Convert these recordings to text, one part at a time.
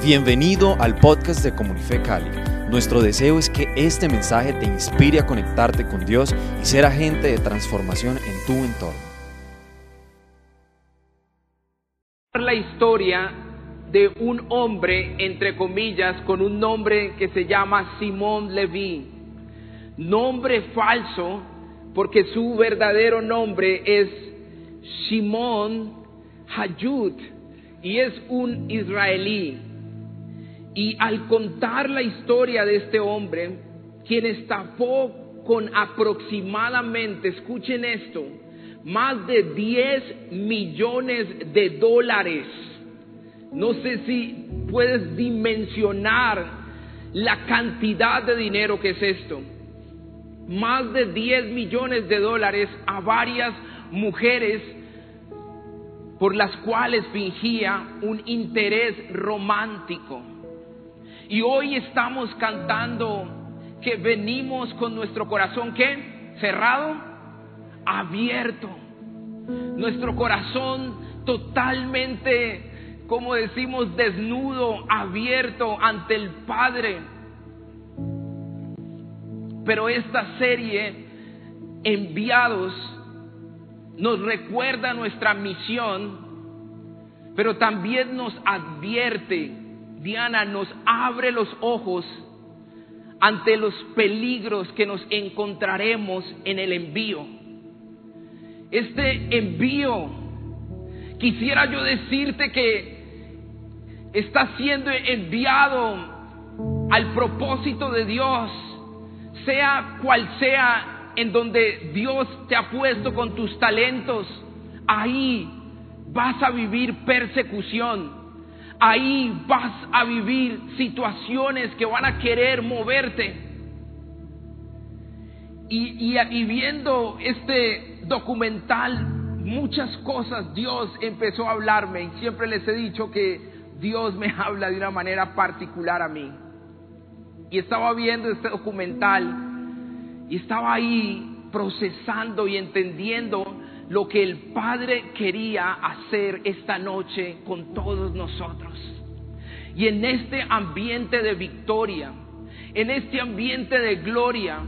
Bienvenido al podcast de Comunife Cali. Nuestro deseo es que este mensaje te inspire a conectarte con Dios y ser agente de transformación en tu entorno. La historia de un hombre, entre comillas, con un nombre que se llama Simón Leví. Nombre falso porque su verdadero nombre es Simón Hayud y es un israelí. Y al contar la historia de este hombre, quien estafó con aproximadamente, escuchen esto, más de 10 millones de dólares. No sé si puedes dimensionar la cantidad de dinero que es esto. Más de 10 millones de dólares a varias mujeres por las cuales fingía un interés romántico. Y hoy estamos cantando que venimos con nuestro corazón, ¿qué? Cerrado, abierto. Nuestro corazón totalmente, como decimos, desnudo, abierto ante el Padre. Pero esta serie, enviados, nos recuerda nuestra misión, pero también nos advierte, Diana nos abre los ojos ante los peligros que nos encontraremos en el envío. Este envío, quisiera yo decirte que está siendo enviado al propósito de Dios, sea cual sea en donde Dios te ha puesto con tus talentos, ahí vas a vivir persecución. Ahí vas a vivir situaciones que van a querer moverte. Y, viendo este documental, muchas cosas Dios empezó a hablarme y siempre les he dicho que Dios me habla de una manera particular a mí. Y estaba viendo este documental y estaba ahí procesando y entendiendo lo que el Padre quería hacer esta noche con todos nosotros. Y en este ambiente de victoria, en este ambiente de gloria,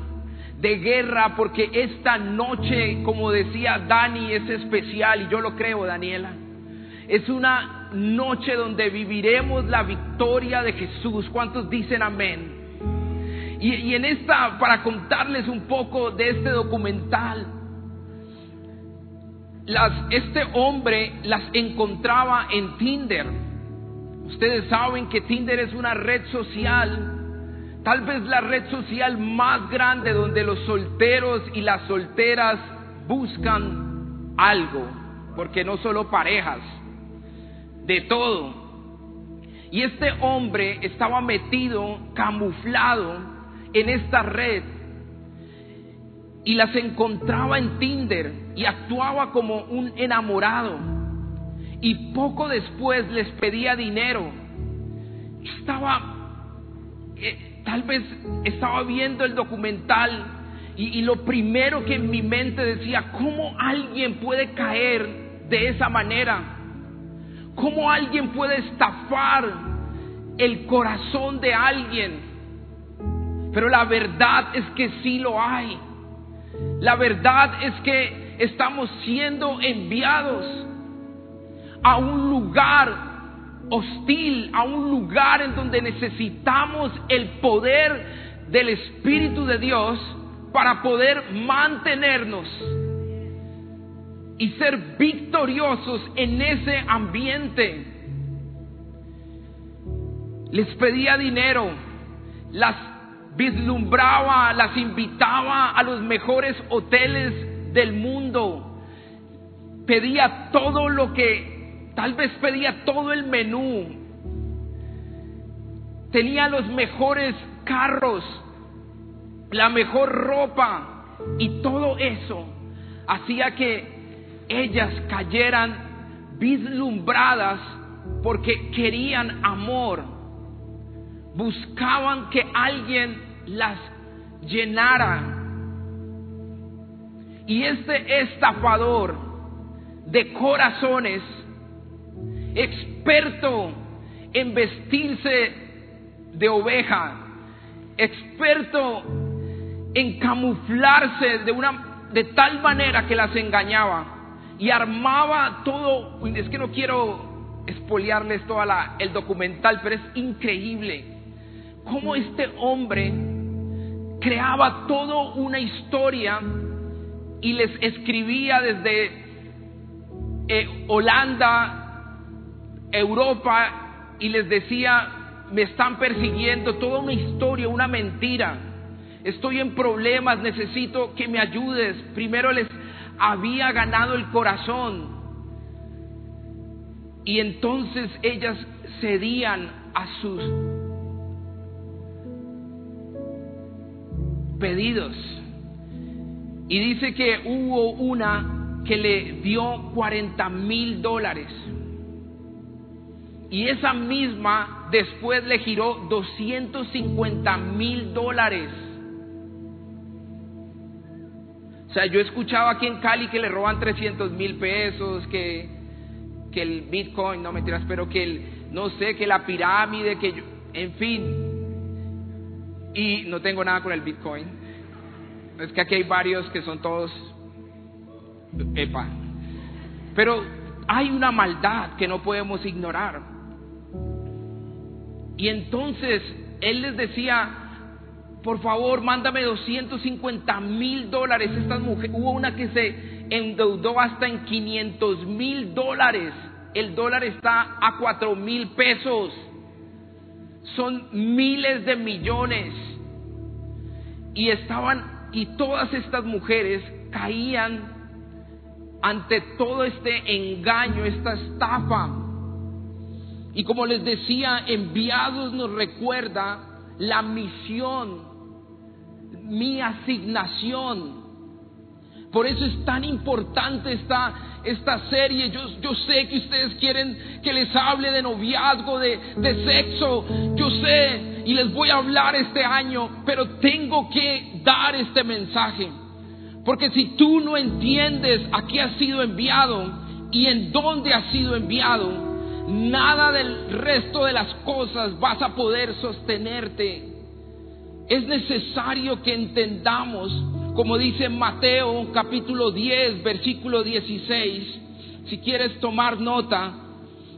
de guerra, porque esta noche, como decía Dani, es especial, y yo lo creo, Daniela, es una noche donde viviremos la victoria de Jesús. ¿Cuántos dicen amén? Y, en esta, para contarles un poco de este documental, las, este hombre las encontraba en Tinder. Ustedes saben que Tinder es una red social, tal vez la red social más grande donde los solteros y las solteras buscan algo, porque no solo parejas, de todo. Y este hombre estaba metido, camuflado, en esta red y las encontraba en Tinder y actuaba como un enamorado. Y poco después les pedía dinero. Estaba, eh, tal vez estaba viendo el documental y, y lo primero que en mi mente decía, ¿cómo alguien puede caer de esa manera? ¿Cómo alguien puede estafar el corazón de alguien? Pero la verdad es que sí lo hay. La verdad es que estamos siendo enviados a un lugar hostil, a un lugar en donde necesitamos el poder del Espíritu de Dios para poder mantenernos y ser victoriosos en ese ambiente. Les pedía dinero, las vislumbraba, las invitaba a los mejores hoteles del mundo, pedía todo lo que, tal vez pedía todo el menú, tenía los mejores carros, la mejor ropa y todo eso hacía que ellas cayeran vislumbradas porque querían amor. Buscaban que alguien las llenara. Y este estafador de corazones, experto en vestirse de oveja, experto en camuflarse de una de tal manera que las engañaba y armaba todo, es que no quiero espoliarles todo el documental, pero es increíble cómo este hombre creaba toda una historia y les escribía desde eh, Holanda, Europa, y les decía, me están persiguiendo, toda una historia, una mentira. Estoy en problemas, necesito que me ayudes. Primero les había ganado el corazón. Y entonces ellas cedían a sus pedidos. Y dice que hubo una que le dio 40 mil dólares. Y esa misma después le giró 250 mil dólares. O sea, yo escuchaba aquí en Cali que le roban 300 mil pesos, que, que el Bitcoin, no mentiras, pero que el, no sé, que la pirámide, que en fin. Y no tengo nada con el Bitcoin. Es que aquí hay varios que son todos, epa. Pero hay una maldad que no podemos ignorar. Y entonces él les decía, por favor, mándame 250 mil dólares. Estas mujeres, hubo una que se endeudó hasta en 500 mil dólares. El dólar está a 4 mil pesos. Son miles de millones. Y estaban, y todas estas mujeres caían ante todo este engaño, esta estafa. Y como les decía, enviados nos recuerda la misión mi asignación. Por eso es tan importante esta, esta serie. Yo, sé que ustedes quieren que les hable de noviazgo, de, de sexo. Yo sé y les voy a hablar este año, pero tengo que dar este mensaje. Porque si tú no entiendes a qué has sido enviado y en dónde has sido enviado, nada del resto de las cosas vas a poder sostenerte es necesario que entendamos, como dice Mateo capítulo 10, versículo 16, si quieres tomar nota,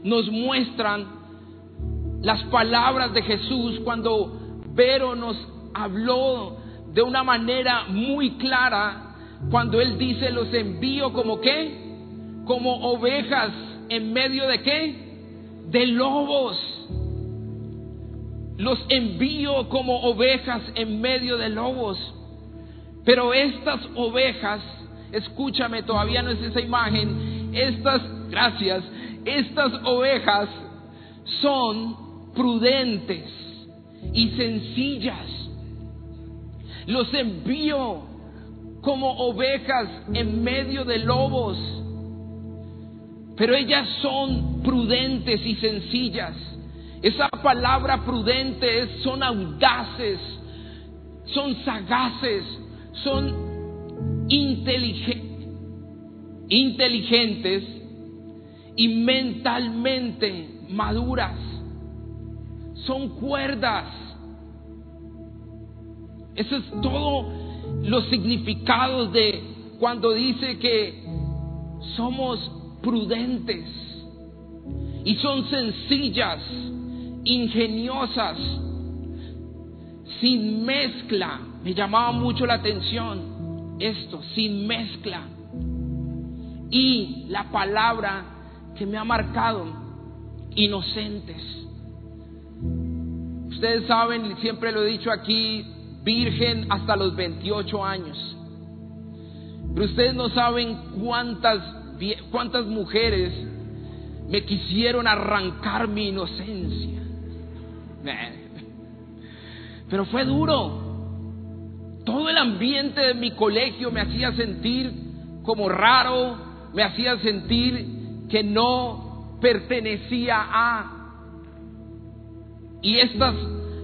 nos muestran las palabras de Jesús cuando Vero nos habló de una manera muy clara, cuando Él dice, los envío como qué, como ovejas en medio de qué, de lobos. Los envío como ovejas en medio de lobos. Pero estas ovejas, escúchame, todavía no es esa imagen, estas, gracias, estas ovejas son prudentes y sencillas. Los envío como ovejas en medio de lobos, pero ellas son prudentes y sencillas. Esa palabra prudente es, son audaces, son sagaces, son inteligentes y mentalmente maduras. Son cuerdas. Eso es todo los significados de cuando dice que somos prudentes y son sencillas ingeniosas, sin mezcla. Me llamaba mucho la atención esto, sin mezcla. Y la palabra que me ha marcado, inocentes. Ustedes saben, siempre lo he dicho aquí, virgen hasta los 28 años. Pero ustedes no saben cuántas, cuántas mujeres me quisieron arrancar mi inocencia. Pero fue duro. Todo el ambiente de mi colegio me hacía sentir como raro, me hacía sentir que no pertenecía a. Y estas,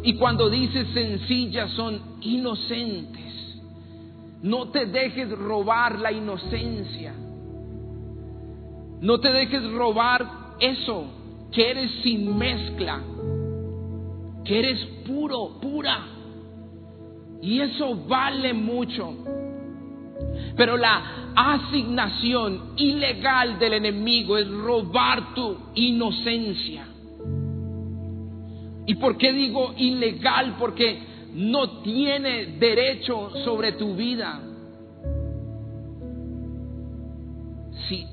y cuando dices sencillas, son inocentes. No te dejes robar la inocencia. No te dejes robar eso. que eres sin mezcla, que eres puro, pura. Y eso vale mucho. Pero la asignación ilegal del enemigo es robar tu inocencia. ¿Y por qué digo ilegal? Porque no tiene derecho sobre tu vida. Si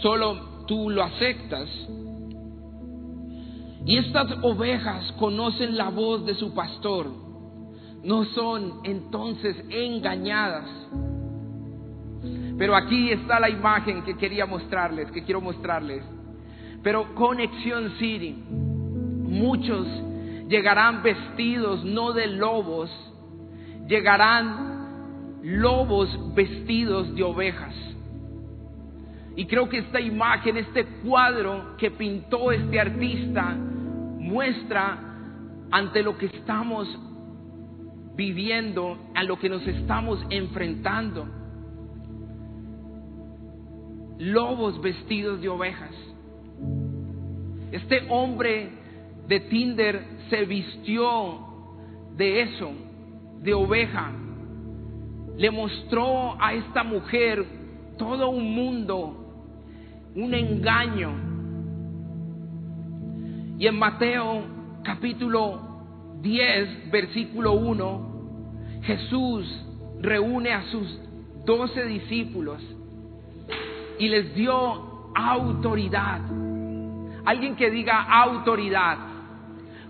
solo tú lo aceptas. Y estas ovejas conocen la voz de su pastor. No son entonces engañadas. Pero aquí está la imagen que quería mostrarles, que quiero mostrarles. Pero Conexión City, muchos llegarán vestidos no de lobos, llegarán lobos vestidos de ovejas. Y creo que esta imagen, este cuadro que pintó este artista, muestra ante lo que estamos viviendo, a lo que nos estamos enfrentando. Lobos vestidos de ovejas. Este hombre de Tinder se vistió de eso, de oveja. Le mostró a esta mujer todo un mundo un engaño. Y en Mateo capítulo 10, versículo 1, Jesús reúne a sus doce discípulos y les dio autoridad. Alguien que diga autoridad.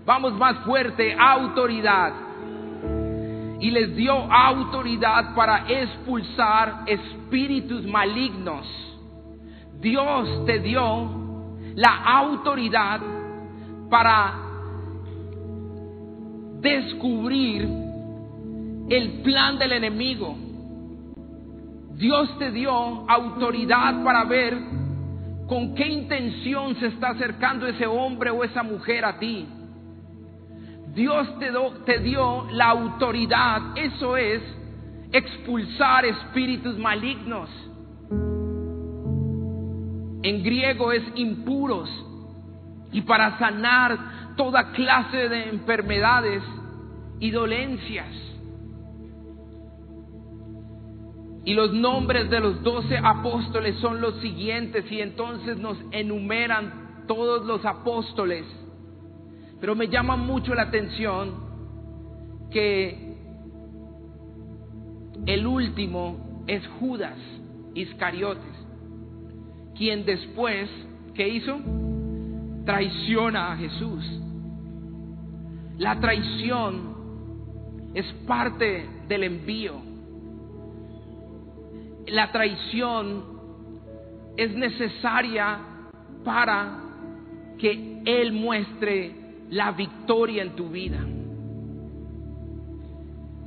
Vamos más fuerte, autoridad. Y les dio autoridad para expulsar espíritus malignos Dios te dio la autoridad para descubrir el plan del enemigo. Dios te dio autoridad para ver con qué intención se está acercando ese hombre o esa mujer a ti. Dios te, dio la autoridad, eso es expulsar espíritus malignos en griego es impuros, y para sanar toda clase de enfermedades y dolencias. Y los nombres de los doce apóstoles son los siguientes y entonces nos enumeran todos los apóstoles. Pero me llama mucho la atención que el último es Judas Iscariotes quien después, ¿qué hizo? Traiciona a Jesús. La traición es parte del envío. La traición es necesaria para que Él muestre la victoria en tu vida.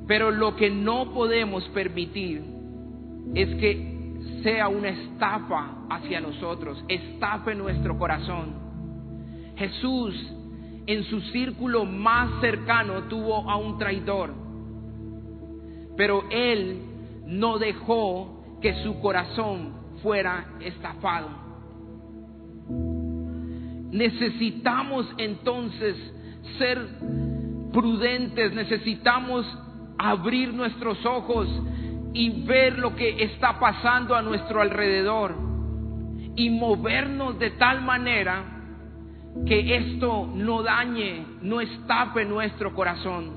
Pero lo que no podemos permitir es que sea una estafa hacia nosotros, estafe nuestro corazón. Jesús en su círculo más cercano tuvo a un traidor, pero él no dejó que su corazón fuera estafado. Necesitamos entonces ser prudentes, necesitamos abrir nuestros ojos y ver lo que está pasando a nuestro alrededor y movernos de tal manera que esto no dañe, no estape nuestro corazón.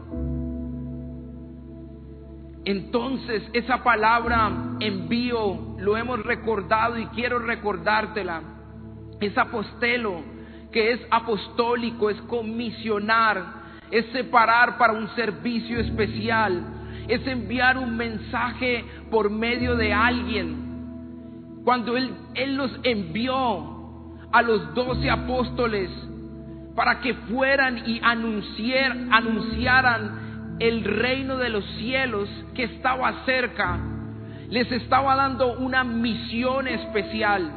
Entonces esa palabra envío lo hemos recordado y quiero recordártela. Es apostelo, que es apostólico, es comisionar, es separar para un servicio especial es enviar un mensaje por medio de alguien. Cuando Él, él los envió a los doce apóstoles para que fueran y anunciar, anunciaran el reino de los cielos que estaba cerca, les estaba dando una misión especial.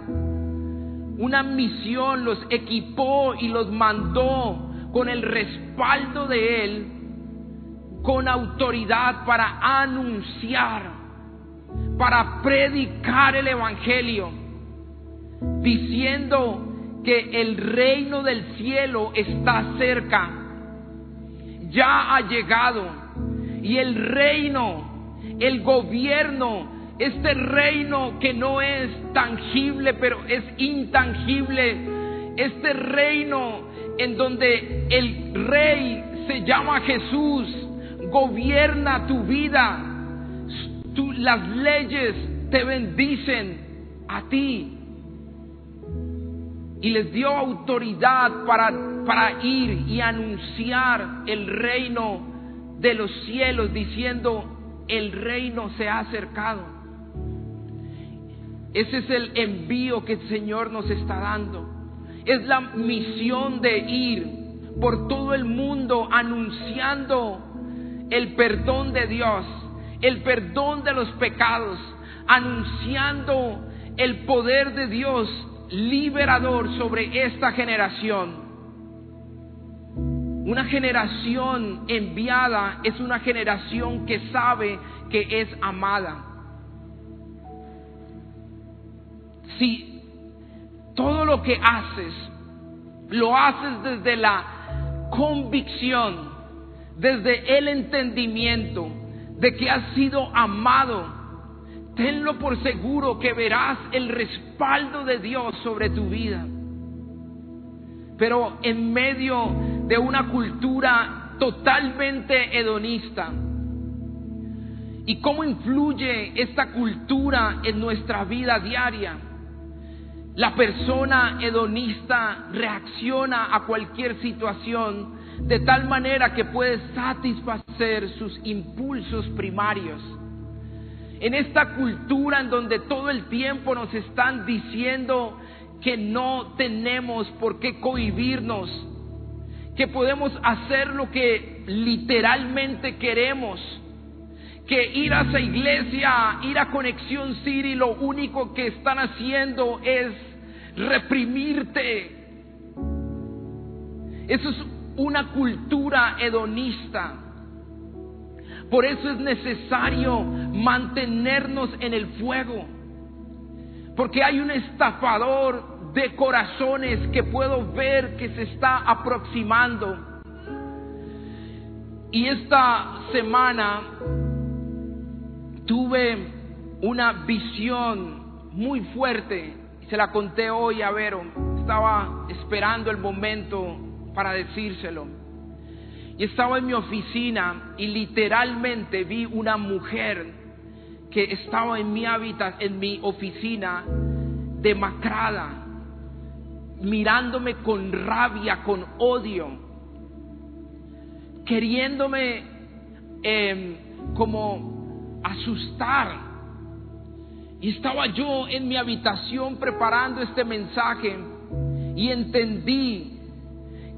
Una misión los equipó y los mandó con el respaldo de Él con autoridad para anunciar, para predicar el Evangelio, diciendo que el reino del cielo está cerca, ya ha llegado. Y el reino, el gobierno, este reino que no es tangible, pero es intangible, este reino en donde el rey se llama Jesús, gobierna tu vida, las leyes te bendicen a ti. Y les dio autoridad para, para ir y anunciar el reino de los cielos, diciendo, el reino se ha acercado. Ese es el envío que el Señor nos está dando. Es la misión de ir por todo el mundo anunciando el perdón de Dios, el perdón de los pecados, anunciando el poder de Dios liberador sobre esta generación. Una generación enviada es una generación que sabe que es amada. Si todo lo que haces lo haces desde la convicción, desde el entendimiento de que has sido amado, tenlo por seguro que verás el respaldo de Dios sobre tu vida. Pero en medio de una cultura totalmente hedonista, ¿y cómo influye esta cultura en nuestra vida diaria? La persona hedonista reacciona a cualquier situación de tal manera que puede satisfacer sus impulsos primarios. En esta cultura en donde todo el tiempo nos están diciendo que no tenemos por qué cohibirnos, que podemos hacer lo que literalmente queremos, que ir a esa iglesia, ir a Conexión City, lo único que están haciendo es reprimirte. Eso es una cultura hedonista. Por eso es necesario mantenernos en el fuego. Porque hay un estafador de corazones que puedo ver que se está aproximando. Y esta semana tuve una visión muy fuerte. Se la conté hoy a Vero. Estaba esperando el momento para decírselo. Y estaba en mi oficina y literalmente vi una mujer que estaba en mi hábitat, en mi oficina, demacrada, mirándome con rabia, con odio, queriéndome em, como asustar. Y estaba yo en mi habitación preparando este mensaje y entendí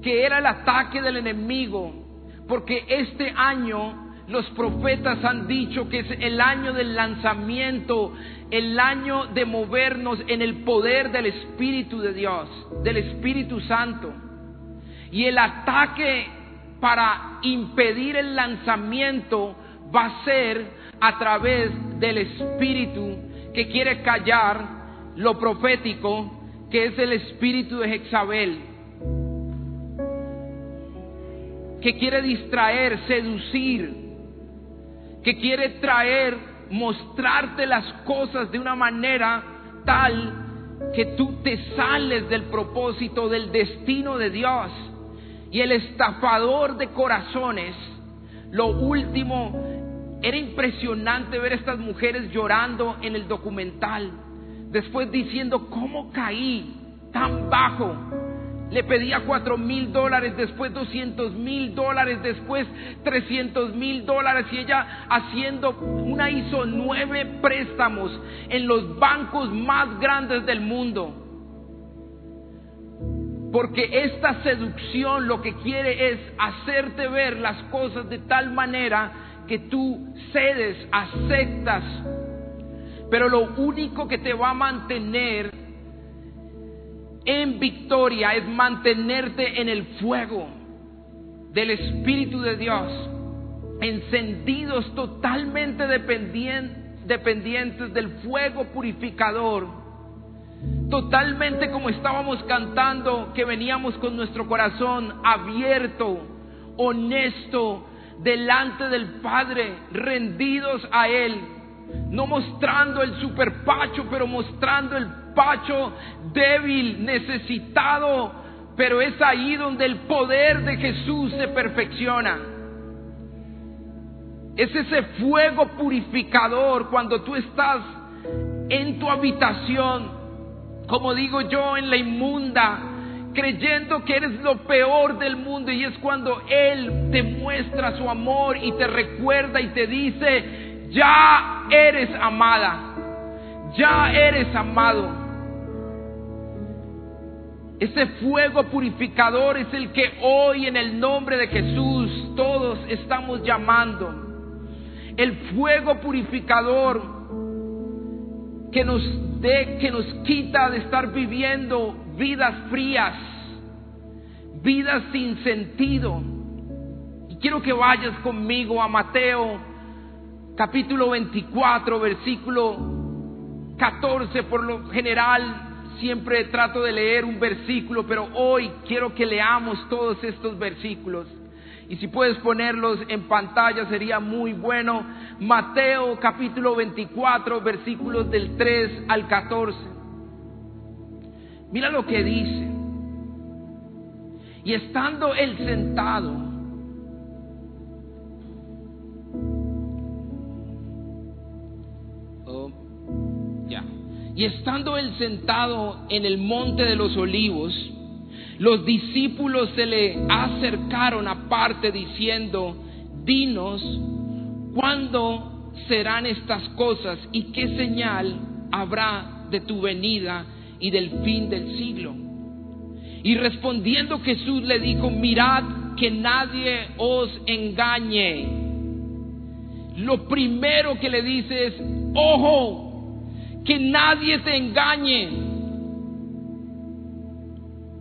que era el ataque del enemigo, porque este año los profetas han dicho que es el año del lanzamiento, el año de movernos en el poder del Espíritu de Dios, del Espíritu Santo. Y el ataque para impedir el lanzamiento va a ser a través del Espíritu que quiere callar lo profético, que es el Espíritu de Jezabel que quiere distraer, seducir, que quiere traer, mostrarte las cosas de una manera tal que tú te sales del propósito, del destino de Dios. Y el estafador de corazones, lo último, era impresionante ver a estas mujeres llorando en el documental, después diciendo, ¿cómo caí tan bajo? Le pedía cuatro mil dólares, después doscientos mil dólares, después trescientos mil dólares y ella haciendo, una hizo nueve préstamos en los bancos más grandes del mundo. Porque esta seducción lo que quiere es hacerte ver las cosas de tal manera que tú cedes, aceptas. Pero lo único que te va a mantener en victoria es mantenerte en el fuego del Espíritu de Dios, encendidos totalmente dependientes del fuego purificador totalmente como estábamos cantando, que veníamos con nuestro corazón abierto, honesto, delante del Padre, rendidos a Él, no mostrando el superpacho, pero mostrando el pacho débil, necesitado, pero es ahí donde el poder de Jesús se perfecciona. Es ese fuego purificador cuando tú estás en tu habitación, como digo yo, en la inmunda, creyendo que eres lo peor del mundo y es cuando Él te muestra su amor y te recuerda y te dice, ya eres amada, ya eres amado. Ese fuego purificador es el que hoy en el nombre de Jesús todos estamos llamando. El fuego purificador que nos de, que nos quita de estar viviendo vidas frías, vidas sin sentido. Y quiero que vayas conmigo a Mateo capítulo 24, versículo 14 por lo general siempre trato de leer un versículo, pero hoy quiero que leamos todos estos versículos. Y si puedes ponerlos en pantalla sería muy bueno. Mateo capítulo 24, versículos del 3 al 14. Mira lo que dice. Y estando él sentado, Y estando él sentado en el monte de los olivos, los discípulos se le acercaron aparte diciendo, dinos, ¿cuándo serán estas cosas y qué señal habrá de tu venida y del fin del siglo? Y respondiendo Jesús le dijo, mirad que nadie os engañe. Lo primero que le dice es, ojo, que nadie te engañe.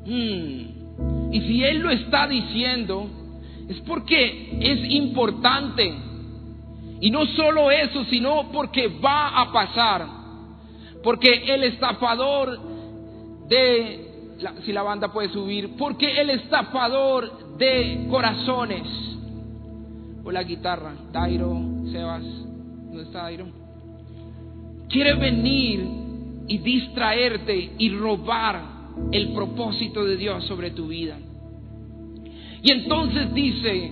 Hmm. Y si Él lo está diciendo, es porque es importante. Y no solo eso, sino porque va a pasar. Porque el estafador de, si la banda puede subir, porque el estafador de corazones, o la guitarra, Dairo, Sebas, ¿dónde está Dairo? Quiere venir y distraerte y robar el propósito de Dios sobre tu vida. Y entonces dice,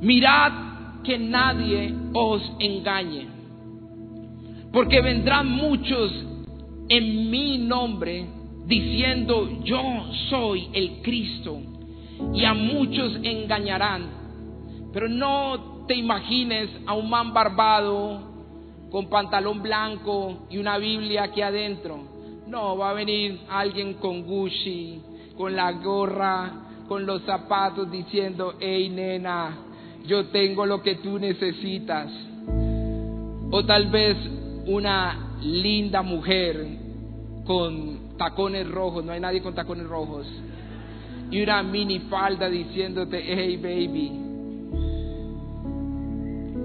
mirad que nadie os engañe, porque vendrán muchos en mi nombre diciendo, yo soy el Cristo, y a muchos engañarán. Pero no te imagines a un man barbado con pantalón blanco y una Biblia aquí adentro. No, va a venir alguien con Gucci, con la gorra, con los zapatos diciendo, hey nena, yo tengo lo que tú necesitas. O tal vez una linda mujer con tacones rojos, no hay nadie con tacones rojos, y una mini falda diciéndote, hey baby.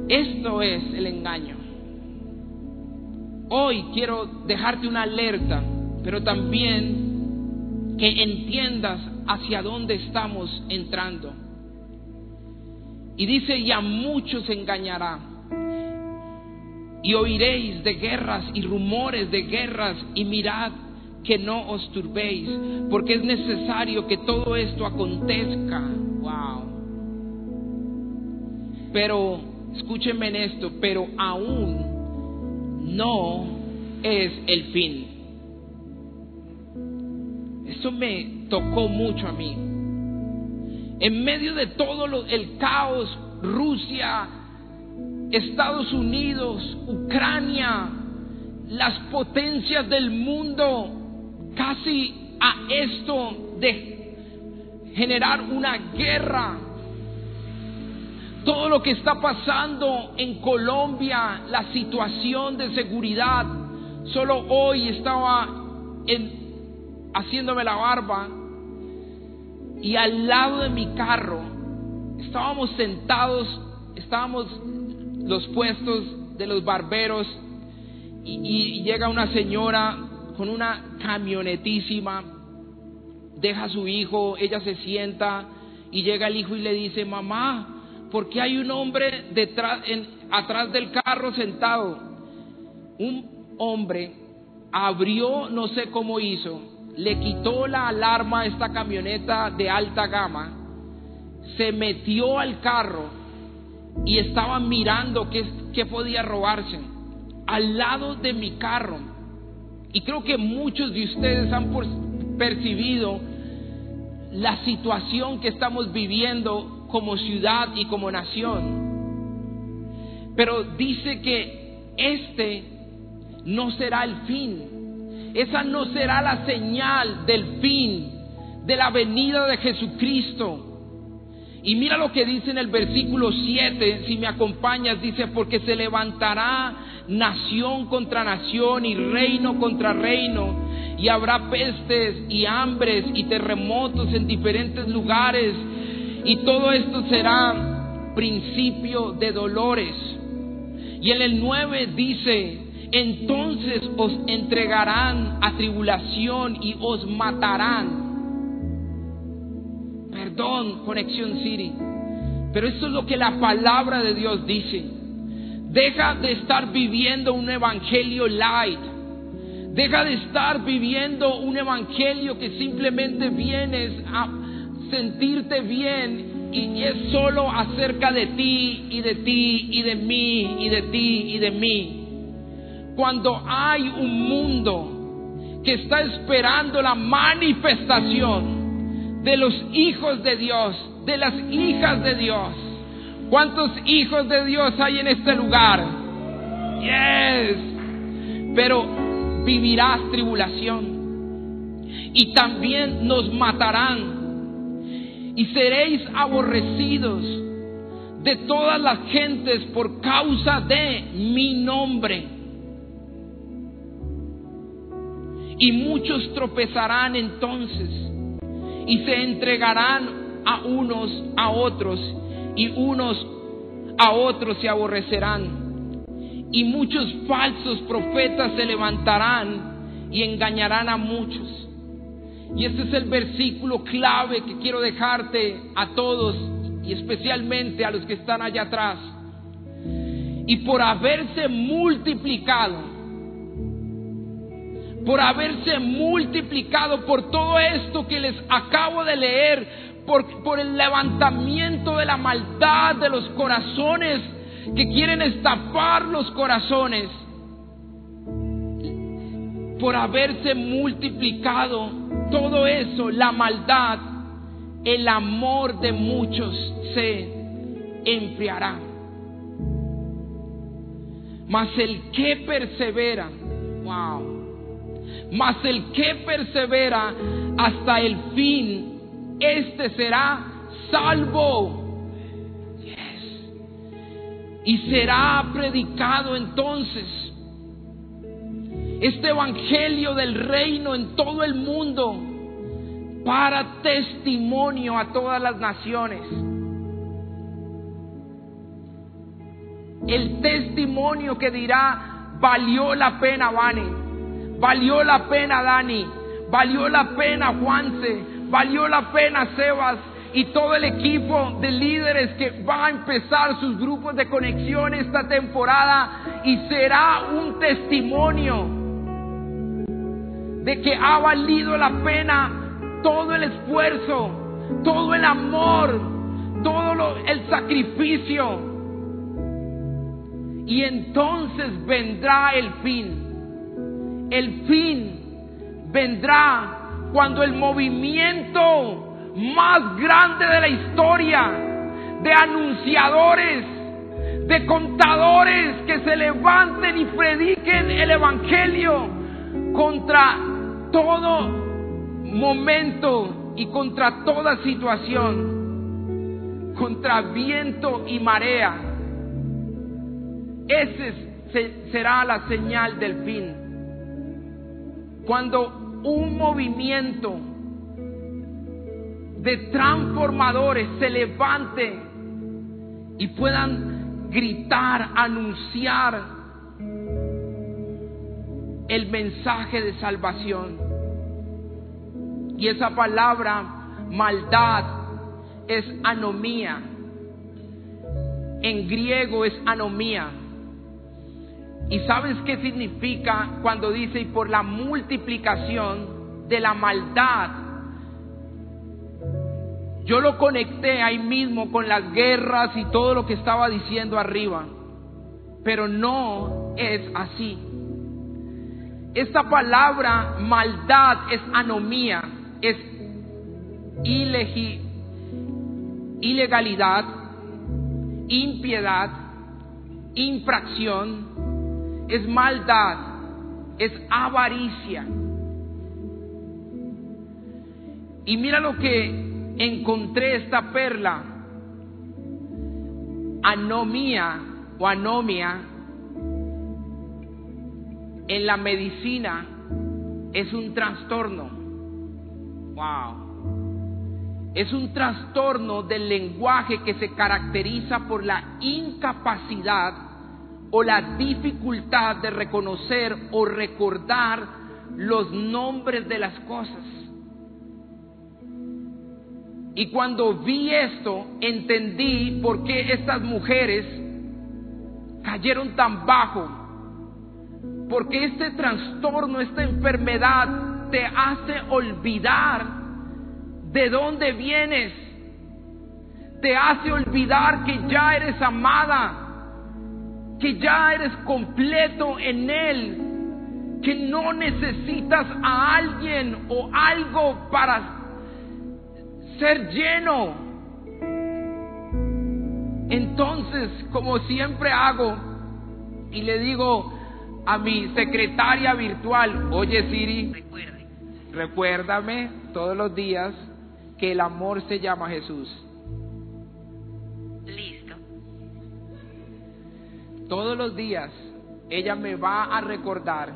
Esto es el engaño. Hoy quiero dejarte una alerta, pero también que entiendas hacia dónde estamos entrando. Y dice, y a muchos engañará. Y oiréis de guerras y rumores de guerras y mirad que no os turbéis, porque es necesario que todo esto acontezca. Wow. Pero, escúchenme en esto, pero aún no es el fin. Eso me tocó mucho a mí. En medio de todo el caos, Rusia, Estados Unidos, Ucrania, las potencias del mundo, casi a esto de generar una guerra todo lo que está pasando en Colombia, la situación de seguridad. Solo hoy estaba haciéndome la barba y al lado de mi carro estábamos sentados, estábamos los puestos de los barberos y, y llega una señora con una camionetísima, deja a su hijo, ella se sienta y llega el hijo y le dice, mamá, ¿por qué hay un hombre detrás, en, atrás del carro sentado? Un hombre abrió, no sé cómo hizo, le quitó la alarma a esta camioneta de alta gama, se metió al carro y estaba mirando qué podía robarse al lado de mi carro. Y creo que muchos de ustedes han percibido la situación que estamos viviendo como ciudad y como nación. Pero dice que este no será el fin. Esa no será la señal del fin de la venida de Jesucristo. Y mira lo que dice en el versículo 7, si me acompañas, dice, porque se levantará nación contra nación y reino contra reino, y habrá pestes y hambres y terremotos en diferentes lugares, y todo esto será principio de dolores. Y en el 9 dice, entonces os entregarán a tribulación y os matarán Perdón, Conexión City. Pero eso es lo que la palabra de Dios dice. Deja de estar viviendo un evangelio light. Deja de estar viviendo un evangelio que simplemente vienes a sentirte bien y es solo acerca de ti y de ti y de mí y de ti y de mí. Cuando hay un mundo que está esperando la manifestación de los hijos de Dios, de las hijas de Dios. ¿Cuántos hijos de Dios hay en este lugar? Yes. Pero vivirás tribulación y también nos matarán y seréis aborrecidos de todas las gentes por causa de mi nombre. Y muchos tropezarán entonces y se entregarán a unos a otros y unos a otros se aborrecerán. Y muchos falsos profetas se levantarán y engañarán a muchos. Y este es el versículo clave que quiero dejarte a todos y especialmente a los que están allá atrás. Y por haberse multiplicado por haberse multiplicado, por todo esto que les acabo de leer, por, por el levantamiento de la maldad de los corazones que quieren estafar los corazones, por haberse multiplicado todo eso, la maldad, el amor de muchos se enfriará. Mas el que persevera, wow, mas el que persevera hasta el fin, este será salvo. Y será predicado entonces este evangelio del reino en todo el mundo para testimonio a todas las naciones. El testimonio que dirá, valió la pena, Vani Valió la pena Dani, valió la pena Juanse, valió la pena Sebas y todo el equipo de líderes que va a empezar sus grupos de conexión esta temporada y será un testimonio de que ha valido la pena todo el esfuerzo, todo el amor, todo el sacrificio. Y entonces vendrá el fin el fin vendrá cuando el movimiento más grande de la historia, de anunciadores, de contadores que se levanten y prediquen el Evangelio contra todo momento y contra toda situación, contra viento y marea. Ese será la señal del fin. Cuando un movimiento de transformadores se levante y puedan gritar, anunciar el mensaje de salvación. Y esa palabra maldad es anomía. En griego es anomía. ¿Y sabes qué significa cuando dice y por la multiplicación de la maldad? Yo lo conecté ahí mismo con las guerras y todo lo que estaba diciendo arriba, pero no es así. Esta palabra maldad es anomía, es ilegalidad, impiedad, infracción, es maldad, es avaricia. Y mira lo que encontré esta perla, anomía o anomia en la medicina es un trastorno. Wow. Es un trastorno del lenguaje que se caracteriza por la incapacidad o la dificultad de reconocer o recordar los nombres de las cosas. Y cuando vi esto, entendí por qué estas mujeres cayeron tan bajo. Porque este trastorno, esta enfermedad te hace olvidar de dónde vienes. Te hace olvidar que ya eres amada, que ya eres completo en Él, que no necesitas a alguien o algo para ser lleno. Entonces, como siempre hago, y le digo a mi secretaria virtual, oye Siri, recuérdame todos los días que el amor se llama Jesús. Listo. Todos los días ella me va a recordar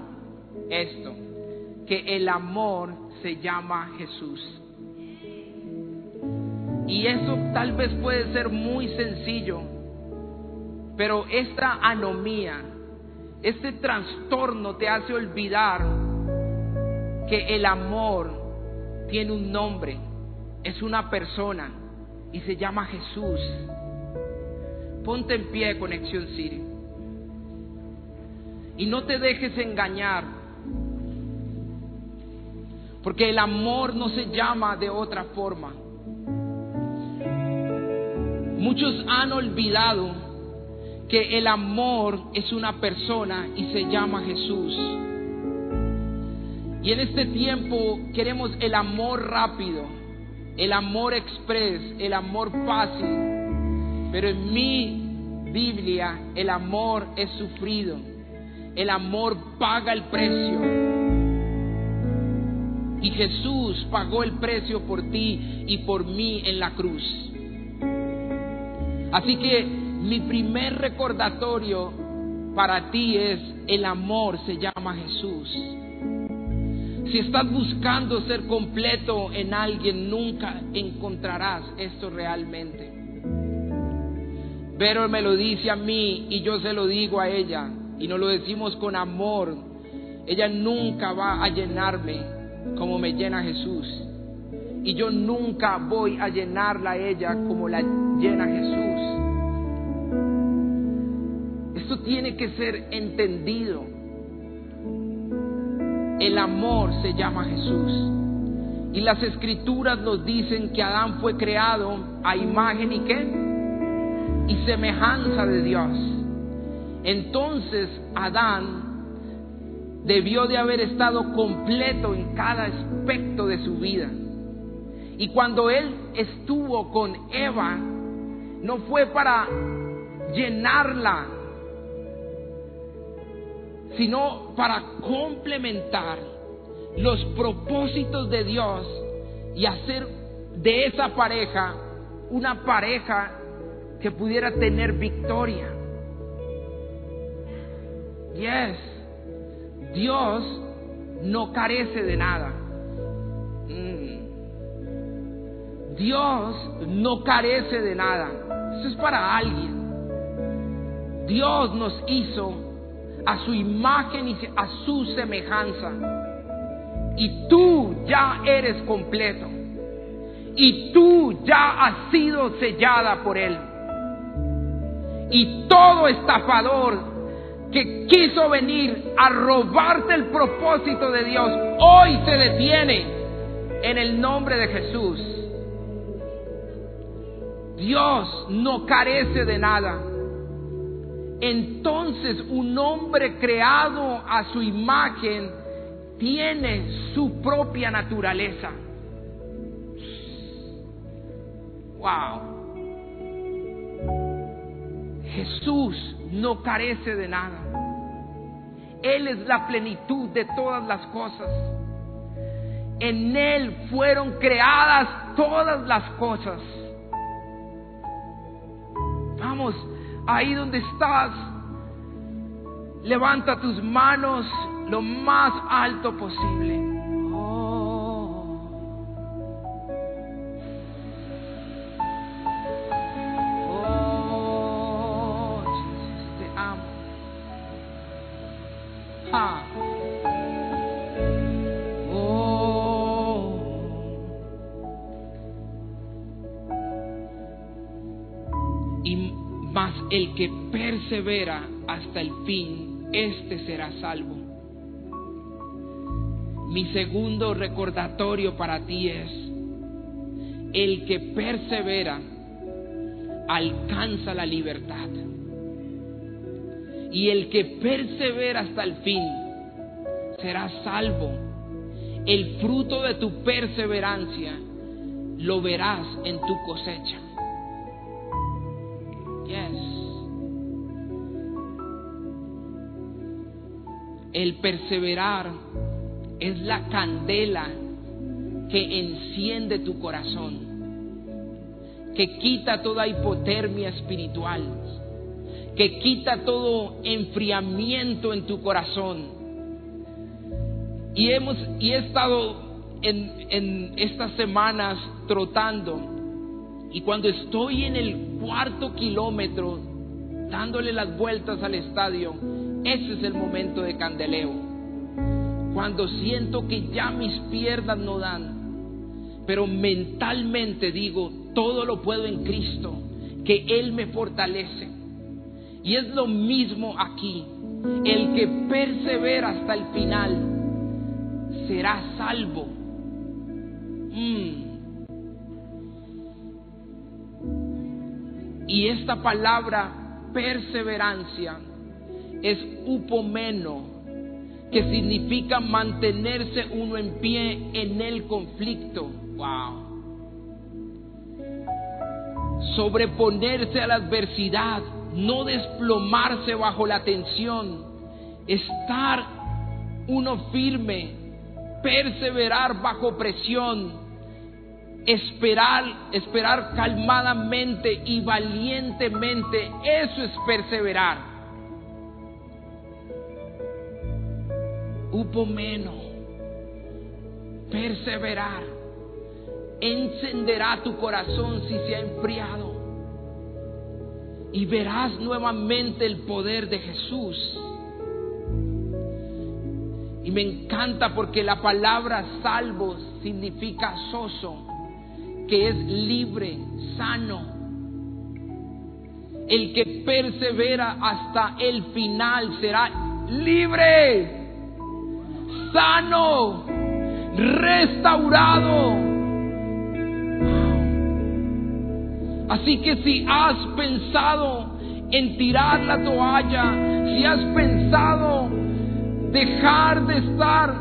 esto, que el amor se llama Jesús. Y eso tal vez puede ser muy sencillo, pero esta anomía, este trastorno te hace olvidar que el amor tiene un nombre, es una persona y se llama Jesús. Ponte en pie, Conexión City. Y no te dejes engañar. Porque el amor no se llama de otra forma. Muchos han olvidado que el amor es una persona y se llama Jesús. Y en este tiempo queremos el amor rápido, el amor express, el amor fácil. Pero en mi Biblia el amor es sufrido. El amor paga el precio. Y Jesús pagó el precio por ti y por mí en la cruz. Así que mi primer recordatorio para ti es el amor se llama Jesús. Si estás buscando ser completo en alguien, nunca encontrarás esto realmente. Pero me lo dice a mí y yo se lo digo a ella y nos lo decimos con amor. Ella nunca va a llenarme como me llena Jesús. Y yo nunca voy a llenarla a ella como la llena Jesús. Esto tiene que ser entendido. El amor se llama Jesús. Y las escrituras nos dicen que Adán fue creado a imagen y qué? Y semejanza de Dios. Entonces Adán debió de haber estado completo en cada aspecto de su vida. Y cuando él estuvo con Eva, no fue para llenarla, sino para complementar los propósitos de Dios y hacer de esa pareja una pareja que pudiera tener victoria. Yes, Dios no carece de nada. Dios no carece de nada. Eso es para alguien. Dios nos hizo a su imagen y a su semejanza. Y tú ya eres completo. Y tú ya has sido sellada por Él. Y todo estafador que quiso venir a robarte el propósito de Dios, hoy se detiene en el nombre de Jesús. Dios no carece de nada. Entonces un hombre creado a su imagen tiene su propia naturaleza. Wow. Jesús no carece de nada. Él es la plenitud de todas las cosas. En Él fueron creadas todas las cosas. Vamos, ahí donde estás, levanta tus manos lo más alto posible. Persevera hasta el fin, este será salvo. Mi segundo recordatorio para ti es, el que persevera alcanza la libertad. Y el que persevera hasta el fin será salvo. El fruto de tu perseverancia lo verás en tu cosecha. El perseverar es la candela que enciende tu corazón, que quita toda hipotermia espiritual, que quita todo enfriamiento en tu corazón. Y hemos y he estado en, en estas semanas trotando y cuando estoy en el cuarto kilómetro dándole las vueltas al estadio, ese es el momento de candeleo. Cuando siento que ya mis piernas no dan, pero mentalmente digo, todo lo puedo en Cristo, que Él me fortalece. Y es lo mismo aquí. El que persevera hasta el final será salvo. Mm. Y esta palabra perseverancia es upomeno, que significa mantenerse uno en pie en el conflicto. Wow. Sobreponerse a la adversidad, no desplomarse bajo la tensión, estar uno firme, perseverar bajo presión, esperar, esperar calmadamente y valientemente, eso es perseverar. Upomeno, perseverar, encenderá tu corazón si se ha enfriado y verás nuevamente el poder de Jesús. Y me encanta porque la palabra salvo significa soso, que es libre, sano. El que persevera hasta el final será libre sano, restaurado. Así que si has pensado en tirar la toalla, si has pensado dejar de estar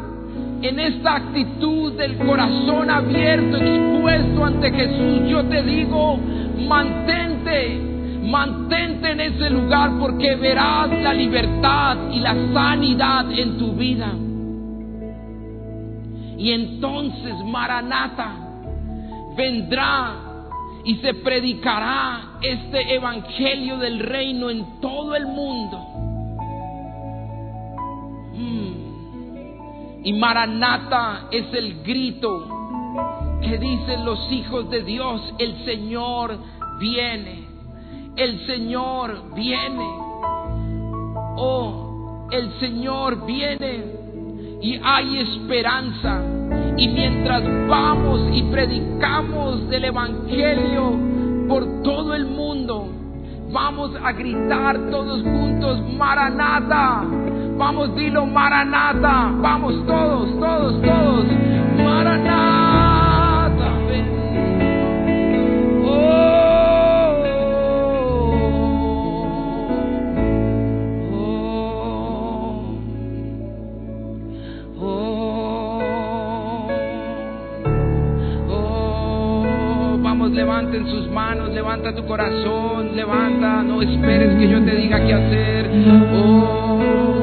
en esta actitud del corazón abierto, expuesto ante Jesús, yo te digo, mantente, mantente en ese lugar porque verás la libertad y la sanidad en tu vida. Y entonces Maranata vendrá y se predicará este evangelio del reino en todo el mundo. Mm. Y Maranata es el grito que dicen los hijos de Dios, el Señor viene, el Señor viene. Oh, el Señor viene y hay esperanza. Y mientras vamos y predicamos del Evangelio por todo el mundo, vamos a gritar todos juntos, Maranata. Vamos, dilo, Maranata. Vamos todos, todos, todos. Maranata. Levanten sus manos, levanta tu corazón, levanta, no esperes que yo te diga qué hacer. Oh,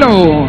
Maranata.